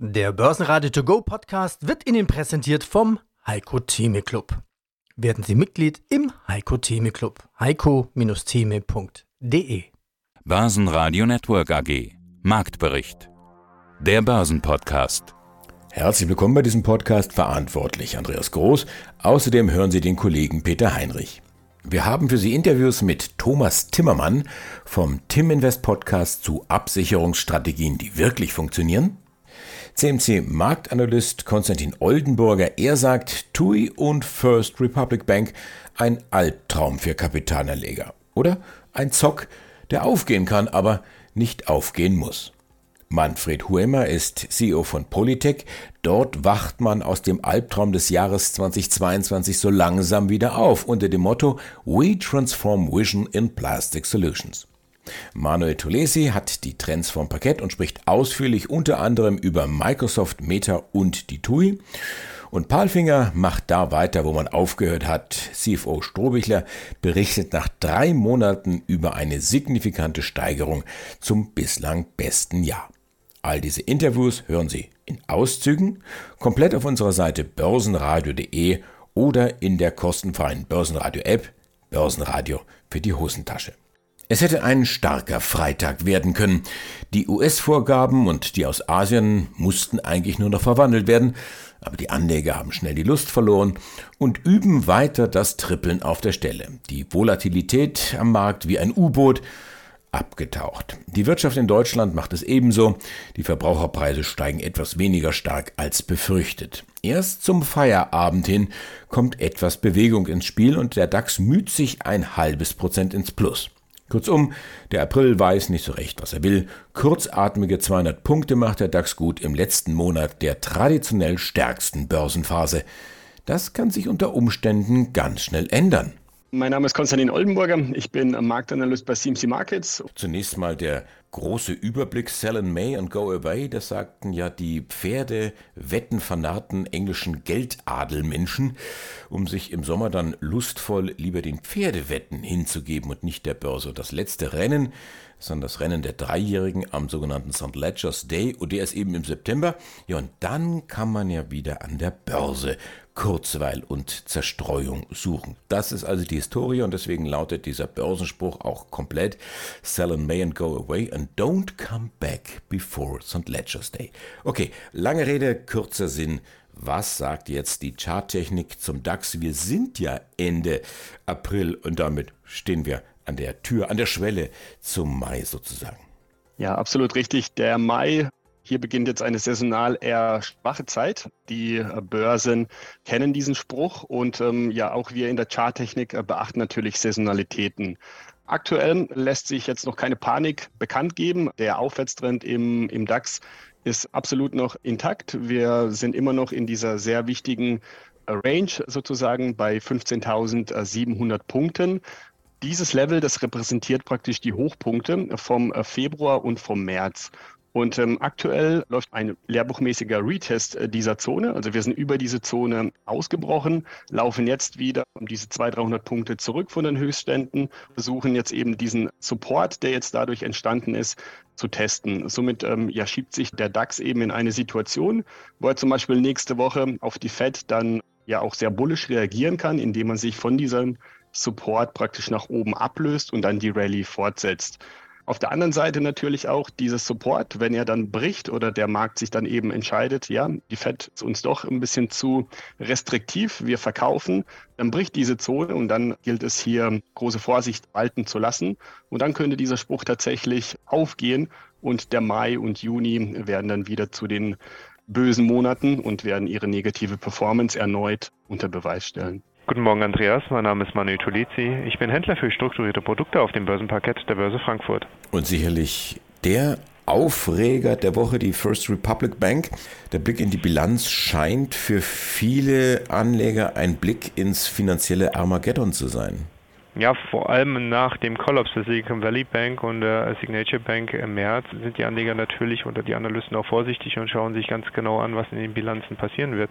Der Börsenradio To Go Podcast wird Ihnen präsentiert vom Heiko Theme Club. Werden Sie Mitglied im Heiko Theme Club. heiko-theme.de Börsenradio Network AG Marktbericht Der Börsenpodcast Herzlich willkommen bei diesem Podcast verantwortlich Andreas Groß. Außerdem hören Sie den Kollegen Peter Heinrich. Wir haben für Sie Interviews mit Thomas Timmermann vom Tim Invest Podcast zu Absicherungsstrategien, die wirklich funktionieren CMC-Marktanalyst Konstantin Oldenburger, er sagt, TUI und First Republic Bank ein Albtraum für Kapitalanleger. Oder ein Zock, der aufgehen kann, aber nicht aufgehen muss. Manfred Huemer ist CEO von Polytech. Dort wacht man aus dem Albtraum des Jahres 2022 so langsam wieder auf unter dem Motto We Transform Vision in Plastic Solutions. Manuel Tolesi hat die Trends vom Parkett und spricht ausführlich unter anderem über Microsoft, Meta und die TUI. Und Palfinger macht da weiter, wo man aufgehört hat. CFO Strohbichler berichtet nach drei Monaten über eine signifikante Steigerung zum bislang besten Jahr. All diese Interviews hören Sie in Auszügen, komplett auf unserer Seite börsenradio.de oder in der kostenfreien Börsenradio-App Börsenradio für die Hosentasche. Es hätte ein starker Freitag werden können. Die US-Vorgaben und die aus Asien mussten eigentlich nur noch verwandelt werden, aber die Anleger haben schnell die Lust verloren und üben weiter das Trippeln auf der Stelle. Die Volatilität am Markt wie ein U-Boot abgetaucht. Die Wirtschaft in Deutschland macht es ebenso. Die Verbraucherpreise steigen etwas weniger stark als befürchtet. Erst zum Feierabend hin kommt etwas Bewegung ins Spiel und der DAX müht sich ein halbes Prozent ins Plus. Kurzum, der April weiß nicht so recht, was er will. Kurzatmige 200 Punkte macht der DAX gut im letzten Monat der traditionell stärksten Börsenphase. Das kann sich unter Umständen ganz schnell ändern. Mein Name ist Konstantin Oldenburger. Ich bin Marktanalyst bei CMC Markets. Zunächst mal der große Überblick Sell in May and Go Away. Das sagten ja die Pferde wettenfanarten englischen Geldadelmenschen, um sich im Sommer dann lustvoll lieber den Pferdewetten hinzugeben und nicht der Börse. Das letzte Rennen, sondern das Rennen der Dreijährigen am sogenannten St. Ledger's Day und der ist eben im September. Ja, und dann kann man ja wieder an der Börse Kurzweil und Zerstreuung suchen. Das ist also die Historie und deswegen lautet dieser Börsenspruch auch komplett Sell in May and go away and don't come back before St. Ledger's Day. Okay, lange Rede, kurzer Sinn. Was sagt jetzt die Charttechnik zum DAX? Wir sind ja Ende April und damit stehen wir an der Tür, an der Schwelle zum Mai sozusagen. Ja, absolut richtig. Der Mai hier beginnt jetzt eine saisonal eher schwache Zeit. Die äh, Börsen kennen diesen Spruch und ähm, ja, auch wir in der Charttechnik äh, beachten natürlich Saisonalitäten. Aktuell lässt sich jetzt noch keine Panik bekannt geben. Der Aufwärtstrend im, im DAX ist absolut noch intakt. Wir sind immer noch in dieser sehr wichtigen äh, Range sozusagen bei 15.700 Punkten. Dieses Level, das repräsentiert praktisch die Hochpunkte vom Februar und vom März. Und ähm, aktuell läuft ein lehrbuchmäßiger Retest äh, dieser Zone. Also wir sind über diese Zone ausgebrochen, laufen jetzt wieder um diese 200, 300 Punkte zurück von den Höchstständen, versuchen jetzt eben diesen Support, der jetzt dadurch entstanden ist, zu testen. Somit ähm, ja, schiebt sich der DAX eben in eine Situation, wo er zum Beispiel nächste Woche auf die Fed dann ja auch sehr bullisch reagieren kann, indem man sich von diesem Support praktisch nach oben ablöst und dann die Rallye fortsetzt. Auf der anderen Seite natürlich auch dieses Support, wenn er dann bricht oder der Markt sich dann eben entscheidet, ja, die Fed ist uns doch ein bisschen zu restriktiv, wir verkaufen, dann bricht diese Zone und dann gilt es hier große Vorsicht walten zu lassen. Und dann könnte dieser Spruch tatsächlich aufgehen und der Mai und Juni werden dann wieder zu den bösen Monaten und werden ihre negative Performance erneut unter Beweis stellen. Guten Morgen, Andreas. Mein Name ist Manuel Tulizi. Ich bin Händler für strukturierte Produkte auf dem Börsenparkett der Börse Frankfurt. Und sicherlich der Aufreger der Woche, die First Republic Bank. Der Blick in die Bilanz scheint für viele Anleger ein Blick ins finanzielle Armageddon zu sein. Ja, vor allem nach dem Kollaps der Silicon Valley Bank und der Signature Bank im März sind die Anleger natürlich oder die Analysten auch vorsichtig und schauen sich ganz genau an, was in den Bilanzen passieren wird.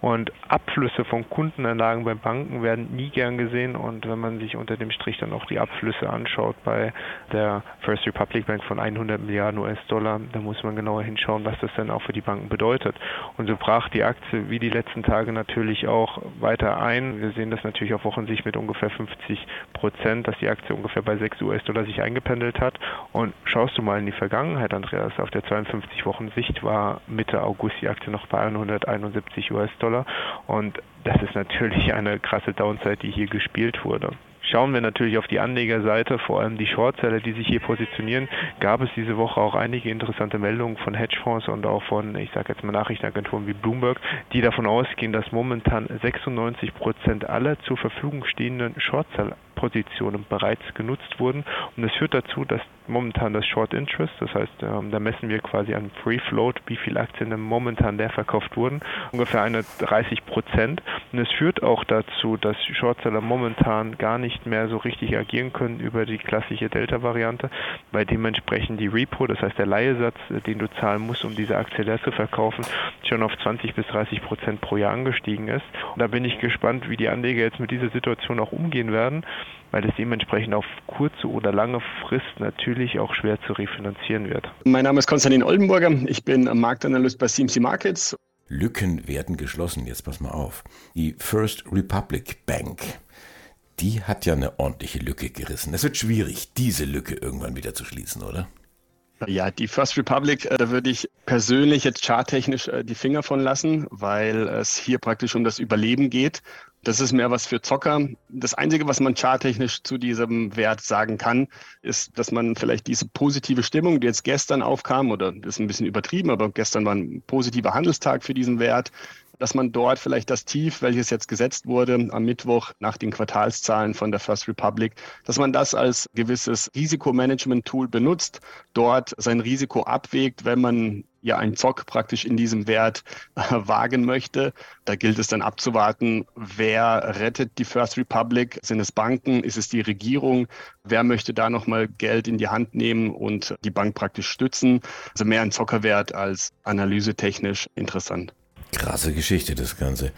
Und Abflüsse von Kundenanlagen bei Banken werden nie gern gesehen und wenn man sich unter dem Strich dann auch die Abflüsse anschaut bei der First Republic Bank von 100 Milliarden US-Dollar, da muss man genauer hinschauen, was das dann auch für die Banken bedeutet. Und so brach die Aktie wie die letzten Tage natürlich auch weiter ein. Wir sehen das natürlich auf Wochensicht mit ungefähr 50 Prozent, dass die Aktie ungefähr bei 6 US-Dollar sich eingependelt hat. Und schaust du mal in die Vergangenheit, Andreas, auf der 52 Wochen Sicht war Mitte August die Aktie noch bei 171 US-Dollar. Und das ist natürlich eine krasse Downside, die hier gespielt wurde. Schauen wir natürlich auf die Anlegerseite, vor allem die Shortseller, die sich hier positionieren, gab es diese Woche auch einige interessante Meldungen von Hedgefonds und auch von, ich sage jetzt mal Nachrichtenagenturen wie Bloomberg, die davon ausgehen, dass momentan 96 Prozent aller zur Verfügung stehenden Shortseller Positionen bereits genutzt wurden. Und das führt dazu, dass momentan das Short Interest, das heißt, ähm, da messen wir quasi an Free Float, wie viele Aktien denn momentan leer verkauft wurden, ungefähr eine 30 Prozent. Und es führt auch dazu, dass Shortseller momentan gar nicht mehr so richtig agieren können über die klassische Delta-Variante, weil dementsprechend die Repo, das heißt der Leihesatz, äh, den du zahlen musst, um diese Aktie leer zu verkaufen, schon auf 20 bis 30 Prozent pro Jahr angestiegen ist. Und da bin ich gespannt, wie die Anleger jetzt mit dieser Situation auch umgehen werden weil es dementsprechend auf kurze oder lange Frist natürlich auch schwer zu refinanzieren wird. Mein Name ist Konstantin Oldenburger, ich bin Marktanalyst bei CMC Markets. Lücken werden geschlossen, jetzt pass mal auf. Die First Republic Bank, die hat ja eine ordentliche Lücke gerissen. Es wird schwierig, diese Lücke irgendwann wieder zu schließen, oder? Ja, die First Republic, äh, da würde ich persönlich jetzt charttechnisch äh, die Finger von lassen, weil es hier praktisch um das Überleben geht. Das ist mehr was für Zocker. Das Einzige, was man charttechnisch zu diesem Wert sagen kann, ist, dass man vielleicht diese positive Stimmung, die jetzt gestern aufkam, oder das ist ein bisschen übertrieben, aber gestern war ein positiver Handelstag für diesen Wert, dass man dort vielleicht das Tief, welches jetzt gesetzt wurde am Mittwoch nach den Quartalszahlen von der First Republic, dass man das als gewisses Risikomanagement-Tool benutzt, dort sein Risiko abwägt, wenn man ja einen Zock praktisch in diesem Wert äh, wagen möchte. Da gilt es dann abzuwarten, wer rettet die First Republic? Sind es Banken? Ist es die Regierung? Wer möchte da nochmal Geld in die Hand nehmen und die Bank praktisch stützen? Also mehr ein Zockerwert als analysetechnisch interessant. Krasse Geschichte, das Ganze.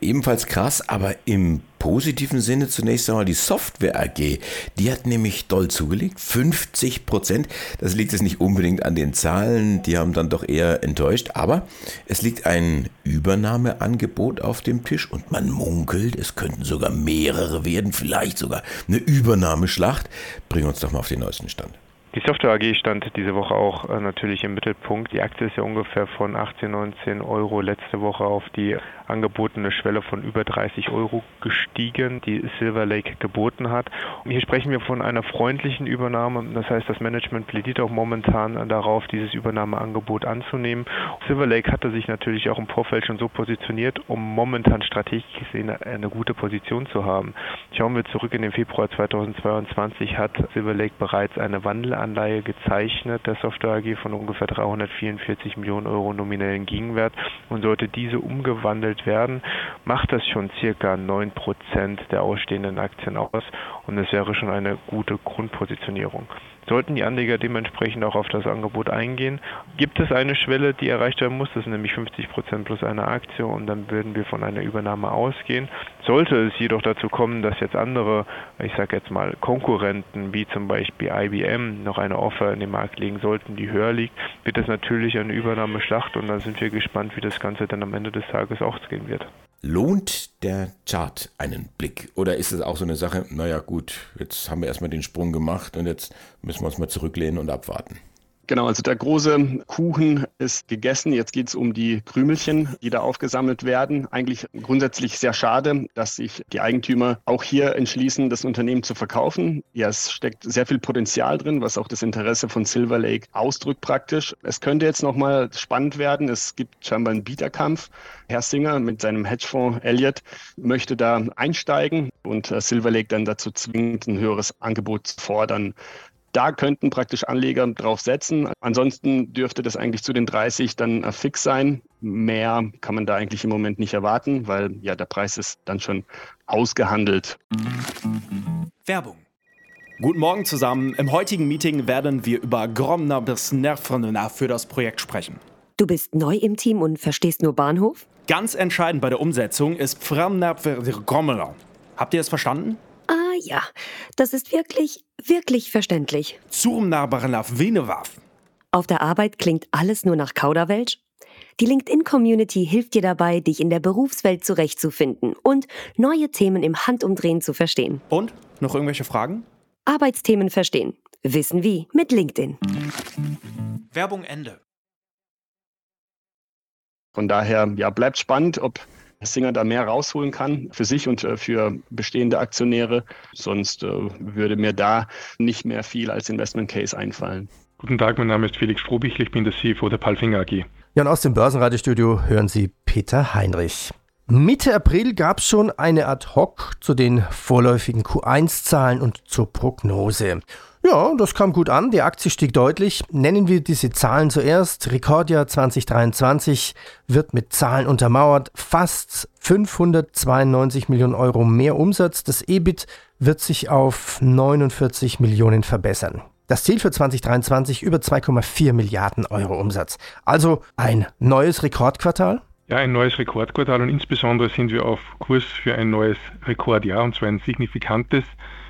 Ebenfalls krass, aber im positiven Sinne zunächst einmal die Software AG. Die hat nämlich doll zugelegt, 50 Prozent. Das liegt jetzt nicht unbedingt an den Zahlen, die haben dann doch eher enttäuscht, aber es liegt ein Übernahmeangebot auf dem Tisch und man munkelt, es könnten sogar mehrere werden, vielleicht sogar eine Übernahmeschlacht. Bring uns doch mal auf den neuesten Stand. Die Software AG stand diese Woche auch äh, natürlich im Mittelpunkt. Die Aktie ist ja ungefähr von 18, 19 Euro letzte Woche auf die angebotene Schwelle von über 30 Euro gestiegen, die Silver Lake geboten hat. Und hier sprechen wir von einer freundlichen Übernahme. Das heißt, das Management plädiert auch momentan darauf, dieses Übernahmeangebot anzunehmen. Silver Lake hatte sich natürlich auch im Vorfeld schon so positioniert, um momentan strategisch gesehen eine gute Position zu haben. Schauen wir zurück in den Februar 2022 hat Silver Lake bereits eine Wandelanleihe gezeichnet, der Software AG von ungefähr 344 Millionen Euro nominellen Gegenwert und sollte diese umgewandelt werden, macht das schon circa 9% der ausstehenden Aktien aus und es wäre schon eine gute Grundpositionierung. Sollten die Anleger dementsprechend auch auf das Angebot eingehen, gibt es eine Schwelle, die erreicht werden muss, das sind nämlich 50% plus eine Aktie und dann würden wir von einer Übernahme ausgehen. Sollte es jedoch dazu kommen, dass jetzt andere, ich sage jetzt mal Konkurrenten wie zum Beispiel IBM noch eine Offer in den Markt legen sollten, die höher liegt, wird es natürlich eine Übernahmeschlacht und dann sind wir gespannt, wie das Ganze dann am Ende des Tages ausgehen wird. Lohnt der Chart einen Blick? Oder ist es auch so eine Sache, naja gut, jetzt haben wir erstmal den Sprung gemacht und jetzt müssen wir uns mal zurücklehnen und abwarten? Genau, also der große Kuchen ist gegessen. Jetzt geht es um die Krümelchen, die da aufgesammelt werden. Eigentlich grundsätzlich sehr schade, dass sich die Eigentümer auch hier entschließen, das Unternehmen zu verkaufen. Ja, es steckt sehr viel Potenzial drin, was auch das Interesse von Silver Lake ausdrückt praktisch. Es könnte jetzt nochmal spannend werden. Es gibt scheinbar einen Bieterkampf. Herr Singer mit seinem Hedgefonds Elliott möchte da einsteigen und äh, Silver Lake dann dazu zwingt, ein höheres Angebot zu fordern. Da könnten praktisch Anleger drauf setzen. Ansonsten dürfte das eigentlich zu den 30 dann fix sein. mehr kann man da eigentlich im Moment nicht erwarten, weil ja der Preis ist dann schon ausgehandelt. Werbung. Guten Morgen zusammen. Im heutigen Meeting werden wir über Gromner bis Nervenna für das Projekt sprechen. Du bist neu im Team und verstehst nur Bahnhof? Ganz entscheidend bei der Umsetzung ist Gromner. Habt ihr es verstanden? Ja, das ist wirklich, wirklich verständlich. Zurmnabarnaf Venewaf. Auf der Arbeit klingt alles nur nach Kauderwelsch? Die LinkedIn-Community hilft dir dabei, dich in der Berufswelt zurechtzufinden und neue Themen im Handumdrehen zu verstehen. Und? Noch irgendwelche Fragen? Arbeitsthemen verstehen. Wissen wie mit LinkedIn. Werbung Ende. Von daher, ja, bleibt spannend, ob Singer da mehr rausholen kann für sich und äh, für bestehende Aktionäre. Sonst äh, würde mir da nicht mehr viel als Investment Case einfallen. Guten Tag, mein Name ist Felix Strohbichel, ich bin der CFO der Palfinger AG. Ja, und aus dem Börsenradiostudio hören Sie Peter Heinrich. Mitte April gab es schon eine Ad-Hoc zu den vorläufigen Q1-Zahlen und zur Prognose. Ja, das kam gut an, die Aktie stieg deutlich. Nennen wir diese Zahlen zuerst. Rekordjahr 2023 wird mit Zahlen untermauert. Fast 592 Millionen Euro mehr Umsatz. Das EBIT wird sich auf 49 Millionen verbessern. Das Ziel für 2023 über 2,4 Milliarden Euro Umsatz. Also ein neues Rekordquartal. Ja, ein neues Rekordquartal und insbesondere sind wir auf Kurs für ein neues Rekordjahr und zwar ein signifikantes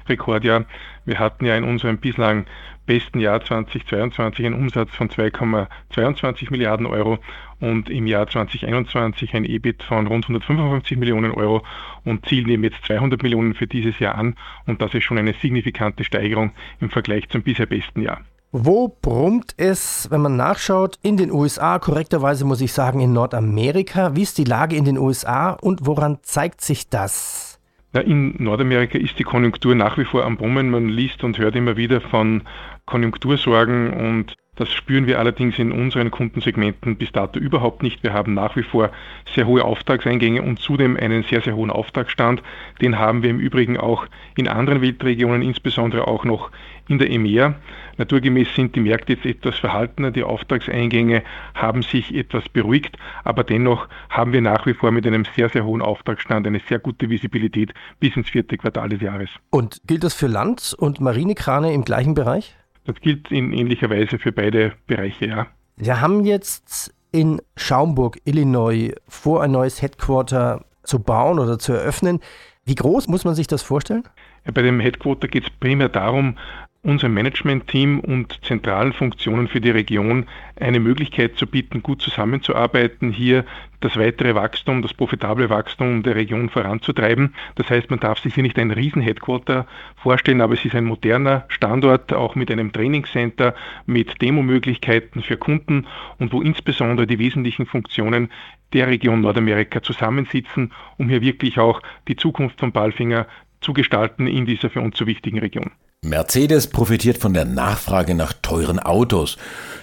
Rekordjahr. Wir hatten ja in unserem bislang besten Jahr 2022 einen Umsatz von 2,22 Milliarden Euro und im Jahr 2021 ein EBIT von rund 155 Millionen Euro und zielen eben jetzt 200 Millionen für dieses Jahr an und das ist schon eine signifikante Steigerung im Vergleich zum bisher besten Jahr. Wo brummt es, wenn man nachschaut, in den USA, korrekterweise muss ich sagen in Nordamerika? Wie ist die Lage in den USA und woran zeigt sich das? Ja, in Nordamerika ist die Konjunktur nach wie vor am Brummen. Man liest und hört immer wieder von Konjunktursorgen und das spüren wir allerdings in unseren Kundensegmenten bis dato überhaupt nicht. Wir haben nach wie vor sehr hohe Auftragseingänge und zudem einen sehr, sehr hohen Auftragsstand. Den haben wir im Übrigen auch in anderen Weltregionen, insbesondere auch noch in der EMEA. Naturgemäß sind die Märkte jetzt etwas verhaltener, die Auftragseingänge haben sich etwas beruhigt, aber dennoch haben wir nach wie vor mit einem sehr, sehr hohen Auftragsstand eine sehr gute Visibilität bis ins vierte Quartal des Jahres. Und gilt das für Land- und Marinekrane im gleichen Bereich? Das gilt in ähnlicher Weise für beide Bereiche, ja. Wir haben jetzt in Schaumburg, Illinois, vor, ein neues Headquarter zu bauen oder zu eröffnen. Wie groß muss man sich das vorstellen? Ja, bei dem Headquarter geht es primär darum, unserem Managementteam und zentralen Funktionen für die Region eine Möglichkeit zu bieten, gut zusammenzuarbeiten, hier das weitere Wachstum, das profitable Wachstum der Region voranzutreiben. Das heißt, man darf sich hier nicht ein Riesen-Headquarter vorstellen, aber es ist ein moderner Standort, auch mit einem Trainingscenter, mit Demo-Möglichkeiten für Kunden und wo insbesondere die wesentlichen Funktionen der Region Nordamerika zusammensitzen, um hier wirklich auch die Zukunft von Balfinger zu gestalten in dieser für uns so wichtigen Region. Mercedes profitiert von der Nachfrage nach teuren Autos.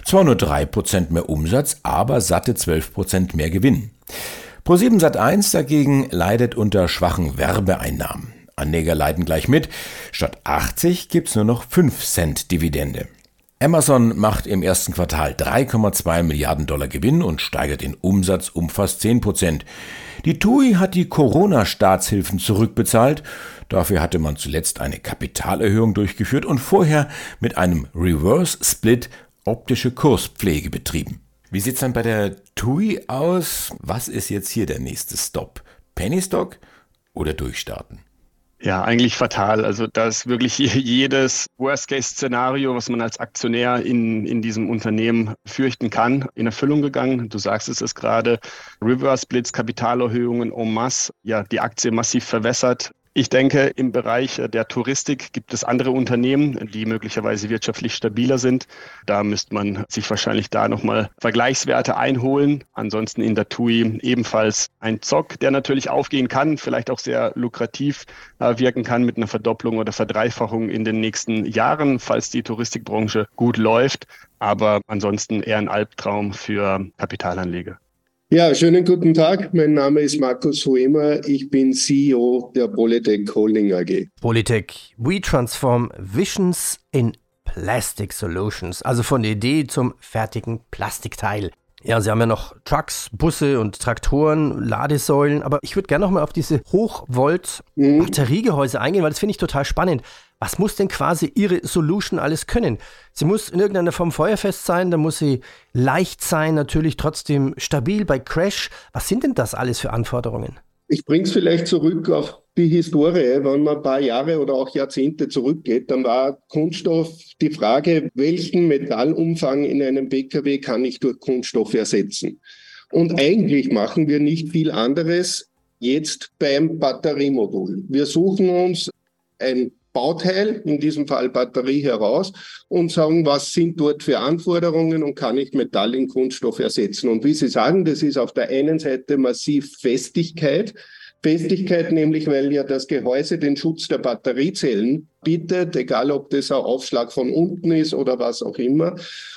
Zwar nur 3% mehr Umsatz, aber satte 12% mehr Gewinn. Pro7 Sat1 dagegen leidet unter schwachen Werbeeinnahmen. Anleger leiden gleich mit. Statt 80 gibt's nur noch 5 Cent Dividende. Amazon macht im ersten Quartal 3,2 Milliarden Dollar Gewinn und steigert den Umsatz um fast 10 Prozent. Die TUI hat die Corona-Staatshilfen zurückbezahlt. Dafür hatte man zuletzt eine Kapitalerhöhung durchgeführt und vorher mit einem Reverse Split optische Kurspflege betrieben. Wie sieht's dann bei der TUI aus? Was ist jetzt hier der nächste Stop? Pennystock oder durchstarten? Ja, eigentlich fatal. Also da ist wirklich jedes Worst-Case-Szenario, was man als Aktionär in, in diesem Unternehmen fürchten kann, in Erfüllung gegangen. Du sagst es ist gerade, Reverse Splits, Kapitalerhöhungen en masse, ja, die Aktie massiv verwässert. Ich denke, im Bereich der Touristik gibt es andere Unternehmen, die möglicherweise wirtschaftlich stabiler sind. Da müsste man sich wahrscheinlich da nochmal Vergleichswerte einholen. Ansonsten in der TUI ebenfalls ein Zock, der natürlich aufgehen kann, vielleicht auch sehr lukrativ äh, wirken kann mit einer Verdopplung oder Verdreifachung in den nächsten Jahren, falls die Touristikbranche gut läuft. Aber ansonsten eher ein Albtraum für Kapitalanleger. Ja, schönen guten Tag. Mein Name ist Markus Huemer. Ich bin CEO der Polytech Holding AG. Polytech, we transform visions in plastic solutions. Also von der Idee zum fertigen Plastikteil. Ja, Sie haben ja noch Trucks, Busse und Traktoren, Ladesäulen, aber ich würde gerne noch mal auf diese Hochvolt-Batteriegehäuse eingehen, weil das finde ich total spannend. Was muss denn quasi Ihre Solution alles können? Sie muss in irgendeiner Form feuerfest sein, da muss sie leicht sein, natürlich trotzdem stabil bei Crash. Was sind denn das alles für Anforderungen? Ich bringe es vielleicht zurück auf die Historie. Wenn man ein paar Jahre oder auch Jahrzehnte zurückgeht, dann war Kunststoff die Frage, welchen Metallumfang in einem Pkw kann ich durch Kunststoff ersetzen? Und eigentlich machen wir nicht viel anderes jetzt beim Batteriemodul. Wir suchen uns ein Bauteil, in diesem Fall Batterie heraus und sagen, was sind dort für Anforderungen und kann ich Metall in Kunststoff ersetzen. Und wie Sie sagen, das ist auf der einen Seite massiv Festigkeit. Festigkeit nämlich, weil ja das Gehäuse den Schutz der Batteriezellen bietet, egal ob das ein Aufschlag von unten ist oder was auch immer,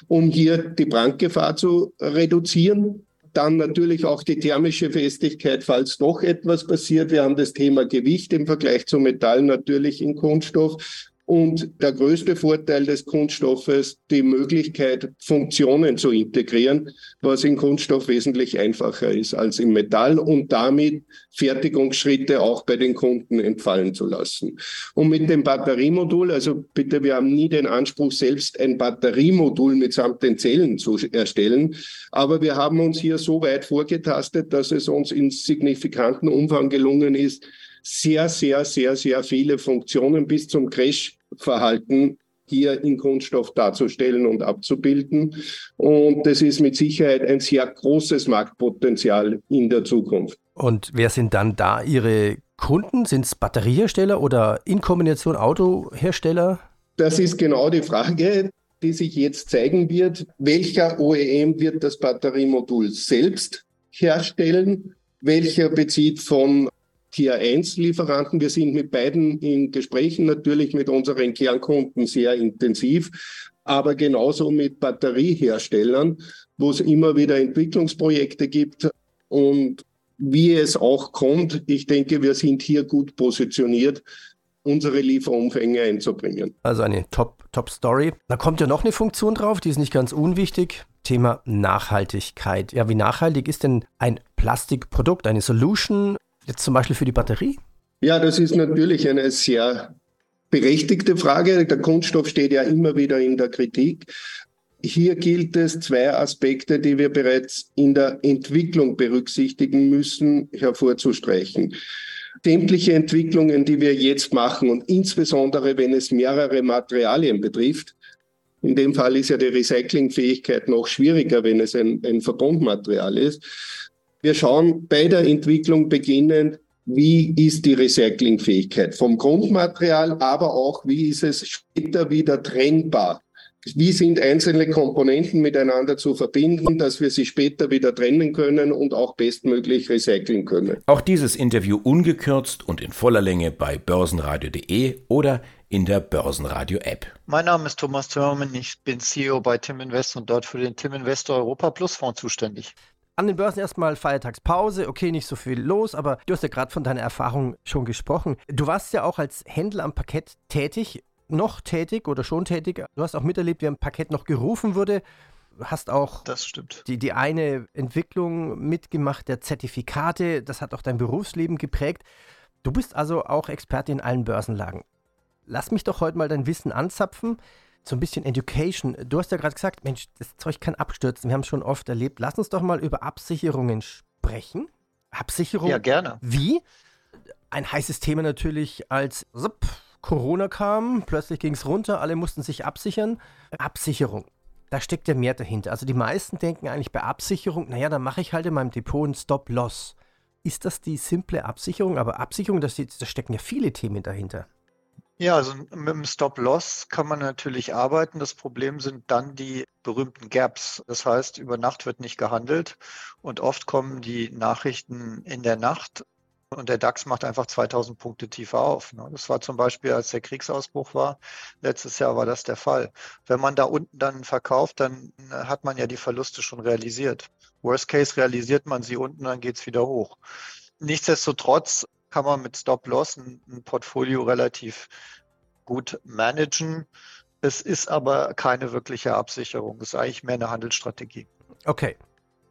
um hier die Brandgefahr zu reduzieren. Dann natürlich auch die thermische Festigkeit, falls doch etwas passiert. Wir haben das Thema Gewicht im Vergleich zu Metall natürlich in Kunststoff. Und der größte Vorteil des Kunststoffes, die Möglichkeit, Funktionen zu integrieren, was in Kunststoff wesentlich einfacher ist als im Metall und damit Fertigungsschritte auch bei den Kunden entfallen zu lassen. Und mit dem Batteriemodul, also bitte, wir haben nie den Anspruch, selbst ein Batteriemodul mitsamt den Zellen zu erstellen, aber wir haben uns hier so weit vorgetastet, dass es uns in signifikanten Umfang gelungen ist, sehr, sehr, sehr, sehr viele Funktionen bis zum Crash-Verhalten hier in Kunststoff darzustellen und abzubilden. Und das ist mit Sicherheit ein sehr großes Marktpotenzial in der Zukunft. Und wer sind dann da Ihre Kunden? Sind es Batteriehersteller oder in Kombination Autohersteller? Das ist genau die Frage, die sich jetzt zeigen wird. Welcher OEM wird das Batteriemodul selbst herstellen? Welcher bezieht von Tier 1 Lieferanten. Wir sind mit beiden in Gesprächen natürlich mit unseren Kernkunden sehr intensiv, aber genauso mit Batterieherstellern, wo es immer wieder Entwicklungsprojekte gibt und wie es auch kommt, ich denke, wir sind hier gut positioniert, unsere Lieferumfänge einzubringen. Also eine Top-Story. Top da kommt ja noch eine Funktion drauf, die ist nicht ganz unwichtig. Thema Nachhaltigkeit. Ja, wie nachhaltig ist denn ein Plastikprodukt, eine Solution Jetzt zum Beispiel für die Batterie? Ja, das ist natürlich eine sehr berechtigte Frage. Der Kunststoff steht ja immer wieder in der Kritik. Hier gilt es, zwei Aspekte, die wir bereits in der Entwicklung berücksichtigen müssen, hervorzustreichen. Sämtliche Entwicklungen, die wir jetzt machen und insbesondere wenn es mehrere Materialien betrifft, in dem Fall ist ja die Recyclingfähigkeit noch schwieriger, wenn es ein, ein Verbundmaterial ist, wir schauen bei der Entwicklung beginnend, wie ist die Recyclingfähigkeit vom Grundmaterial, aber auch, wie ist es später wieder trennbar. Wie sind einzelne Komponenten miteinander zu verbinden, dass wir sie später wieder trennen können und auch bestmöglich recyceln können? Auch dieses Interview ungekürzt und in voller Länge bei börsenradio.de oder in der Börsenradio-App. Mein Name ist Thomas Thürmann, ich bin CEO bei Tim Invest und dort für den Tim Investor Europa Plus Fonds zuständig an den Börsen erstmal Feiertagspause, okay, nicht so viel los, aber du hast ja gerade von deiner Erfahrung schon gesprochen. Du warst ja auch als Händler am Parkett tätig, noch tätig oder schon tätig. Du hast auch miterlebt, wie am Parkett noch gerufen wurde. Du hast auch das stimmt. Die, die eine Entwicklung mitgemacht der Zertifikate. Das hat auch dein Berufsleben geprägt. Du bist also auch Experte in allen Börsenlagen. Lass mich doch heute mal dein Wissen anzapfen so ein bisschen Education. Du hast ja gerade gesagt, Mensch, das Zeug kann abstürzen. Wir haben es schon oft erlebt. Lass uns doch mal über Absicherungen sprechen. Absicherung? Ja, gerne. Wie? Ein heißes Thema natürlich, als zup, Corona kam, plötzlich ging es runter, alle mussten sich absichern. Absicherung. Da steckt ja mehr dahinter. Also die meisten denken eigentlich bei Absicherung, naja, dann mache ich halt in meinem Depot einen Stop-Loss. Ist das die simple Absicherung? Aber Absicherung, da stecken ja viele Themen dahinter. Ja, also mit dem Stop-Loss kann man natürlich arbeiten. Das Problem sind dann die berühmten Gaps. Das heißt, über Nacht wird nicht gehandelt und oft kommen die Nachrichten in der Nacht und der DAX macht einfach 2000 Punkte tiefer auf. Ne? Das war zum Beispiel, als der Kriegsausbruch war. Letztes Jahr war das der Fall. Wenn man da unten dann verkauft, dann äh, hat man ja die Verluste schon realisiert. Worst Case realisiert man sie unten, dann geht es wieder hoch. Nichtsdestotrotz kann man mit Stop-Loss ein, ein Portfolio relativ gut managen. Es ist aber keine wirkliche Absicherung. Es ist eigentlich mehr eine Handelsstrategie. Okay.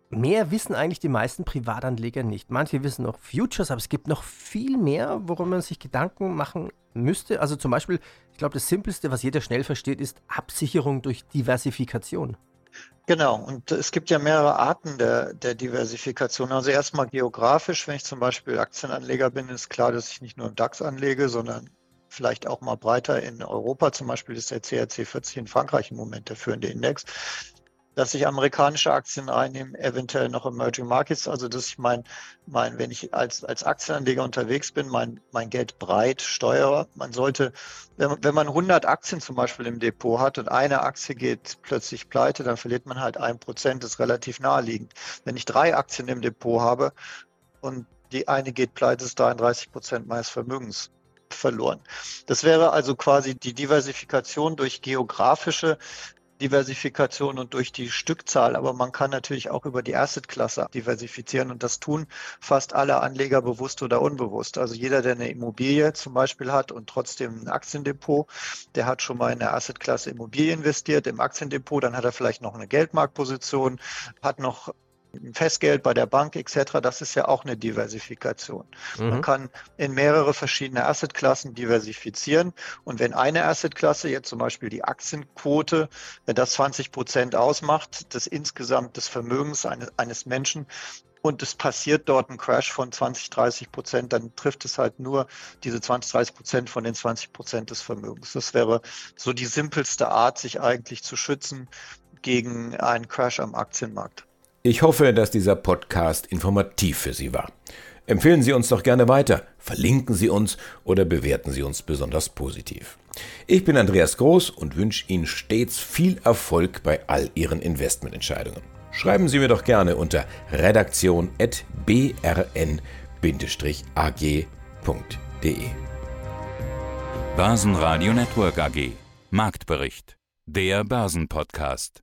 mehr wissen eigentlich die meisten Privatanleger nicht. Manche wissen noch Futures, aber es gibt noch viel mehr, worum man sich Gedanken machen müsste. Also zum Beispiel, ich glaube, das Simpelste, was jeder schnell versteht, ist Absicherung durch Diversifikation. Genau, und es gibt ja mehrere Arten der, der Diversifikation. Also erstmal geografisch, wenn ich zum Beispiel Aktienanleger bin, ist klar, dass ich nicht nur im DAX anlege, sondern vielleicht auch mal breiter in Europa. Zum Beispiel ist der CRC 40 in Frankreich im Moment der führende Index dass ich amerikanische Aktien einnehme, eventuell noch Emerging Markets, also dass ich mein, mein wenn ich als, als Aktienanleger unterwegs bin, mein, mein Geld breit steuere. Man sollte, wenn, wenn man 100 Aktien zum Beispiel im Depot hat und eine Aktie geht plötzlich pleite, dann verliert man halt ein Prozent, das ist relativ naheliegend. Wenn ich drei Aktien im Depot habe und die eine geht pleite, ist 33 Prozent meines Vermögens verloren. Das wäre also quasi die Diversifikation durch geografische Diversifikation und durch die Stückzahl, aber man kann natürlich auch über die Assetklasse diversifizieren und das tun fast alle Anleger bewusst oder unbewusst. Also jeder, der eine Immobilie zum Beispiel hat und trotzdem ein Aktiendepot, der hat schon mal in der Assetklasse Immobilie investiert, im Aktiendepot, dann hat er vielleicht noch eine Geldmarktposition, hat noch Festgeld bei der Bank etc., das ist ja auch eine Diversifikation. Mhm. Man kann in mehrere verschiedene Assetklassen diversifizieren und wenn eine Assetklasse, jetzt zum Beispiel die Aktienquote, wenn das 20 Prozent ausmacht, des insgesamt des Vermögens eines, eines Menschen, und es passiert dort ein Crash von 20, 30 Prozent, dann trifft es halt nur diese 20, 30 Prozent von den 20 Prozent des Vermögens. Das wäre so die simpelste Art, sich eigentlich zu schützen gegen einen Crash am Aktienmarkt. Ich hoffe, dass dieser Podcast informativ für Sie war. Empfehlen Sie uns doch gerne weiter, verlinken Sie uns oder bewerten Sie uns besonders positiv. Ich bin Andreas Groß und wünsche Ihnen stets viel Erfolg bei all Ihren Investmententscheidungen. Schreiben Sie mir doch gerne unter redaktion.brn-ag.de. Börsenradio Network AG Marktbericht. Der Börsenpodcast.